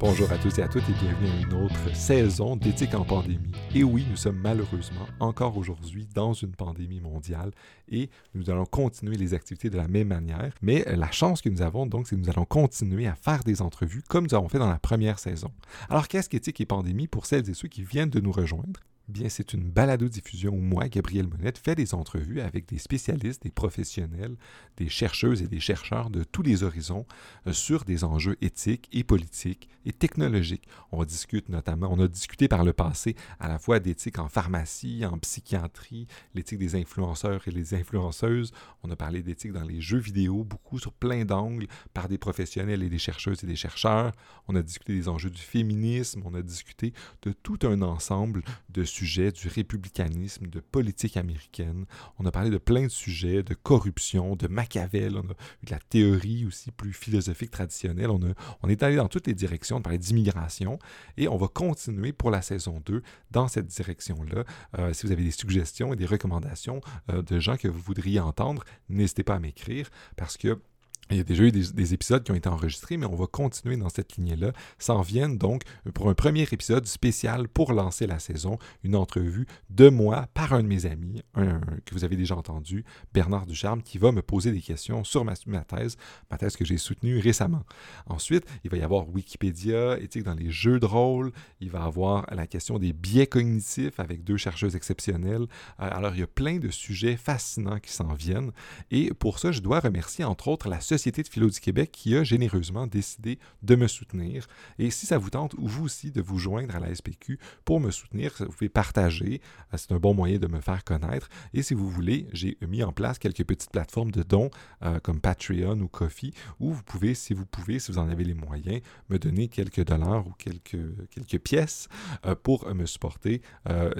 Bonjour à tous et à toutes et bienvenue à une autre saison d'éthique en pandémie. Et oui, nous sommes malheureusement encore aujourd'hui dans une pandémie mondiale et nous allons continuer les activités de la même manière. Mais la chance que nous avons donc, c'est que nous allons continuer à faire des entrevues comme nous avons fait dans la première saison. Alors qu'est-ce qu'éthique et pandémie pour celles et ceux qui viennent de nous rejoindre? Bien, c'est une balado-diffusion où moi, Gabriel Monette, fait des entrevues avec des spécialistes, des professionnels, des chercheuses et des chercheurs de tous les horizons euh, sur des enjeux éthiques et politiques et technologiques. On discute notamment, on a discuté par le passé à la fois d'éthique en pharmacie, en psychiatrie, l'éthique des influenceurs et les influenceuses. On a parlé d'éthique dans les jeux vidéo, beaucoup sur plein d'angles par des professionnels et des chercheuses et des chercheurs. On a discuté des enjeux du féminisme, on a discuté de tout un ensemble de sujets du républicanisme, de politique américaine. On a parlé de plein de sujets, de corruption, de Machiavel. On a eu de la théorie aussi plus philosophique traditionnelle. On, a, on est allé dans toutes les directions. On parlait d'immigration. Et on va continuer pour la saison 2 dans cette direction-là. Euh, si vous avez des suggestions et des recommandations euh, de gens que vous voudriez entendre, n'hésitez pas à m'écrire parce que il y a déjà eu des, épisodes qui ont été enregistrés, mais on va continuer dans cette lignée-là. S'en viennent donc pour un premier épisode spécial pour lancer la saison, une entrevue de moi par un de mes amis, que vous avez déjà entendu, Bernard Ducharme, qui va me poser des questions sur ma, ma thèse, ma thèse que j'ai soutenue récemment. Ensuite, il va y avoir Wikipédia, éthique dans les jeux de rôle, il va y avoir la question des biais cognitifs avec deux chercheuses exceptionnelles. Euh, alors, il y a plein de sujets fascinants qui s'en viennent. Et pour ça, je dois remercier entre autres la Société Société de philo du Québec qui a généreusement décidé de me soutenir. Et si ça vous tente, vous aussi, de vous joindre à la SPQ pour me soutenir, vous pouvez partager. Euh, c'est un bon moyen de me faire connaître. Et si vous voulez, j'ai mis en place quelques petites plateformes de dons euh, comme Patreon ou Coffee où vous pouvez, si vous pouvez, si vous en avez les moyens, me donner quelques dollars ou quelques, quelques pièces euh, pour me supporter.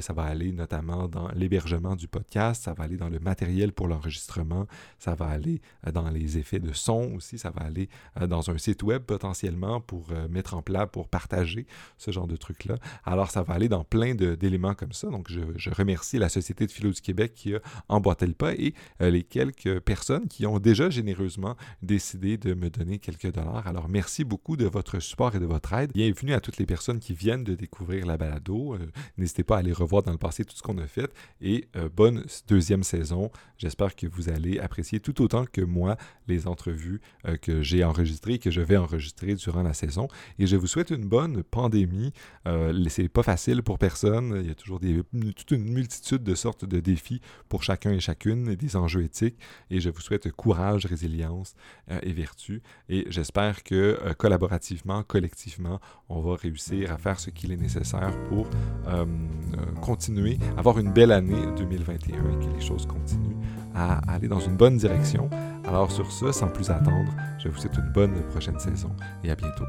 ça va aller notamment dans l'hébergement du podcast, ça va aller dans le matériel pour l'enregistrement, ça va aller dans les effets de son aussi, ça va aller euh, dans un site web potentiellement pour euh, mettre en place, pour partager ce genre de trucs-là. Alors, ça va aller dans plein d'éléments comme ça. Donc, je, remercie la Société de philo du Québec qui a emboîté le pas et euh, les quelques personnes qui ont déjà généreusement décidé de me donner quelques dollars. Alors, merci beaucoup de votre support et de votre aide. Bienvenue à toutes les personnes qui viennent de découvrir la balado. N'hésitez pas à aller revoir dans le passé tout ce qu'on a fait et bonne deuxième saison. J'espère que vous allez apprécier tout autant que moi les entrevues euh, que j'ai enregistré, que je vais enregistrer durant la saison. Et je vous souhaite une bonne pandémie. Euh, c'est pas facile pour personne. Il y a toujours toute une multitude de sortes de défis pour chacun et chacune et des enjeux éthiques. Et je vous souhaite courage, résilience euh, et vertu. Et j'espère que euh, collaborativement, collectivement, on va réussir à faire ce qu'il est nécessaire pour continuer, avoir une belle année 2021 et que les choses continuent à aller dans une bonne direction. Alors sur ce, sans plus attendre, je vous souhaite une bonne prochaine saison et à bientôt.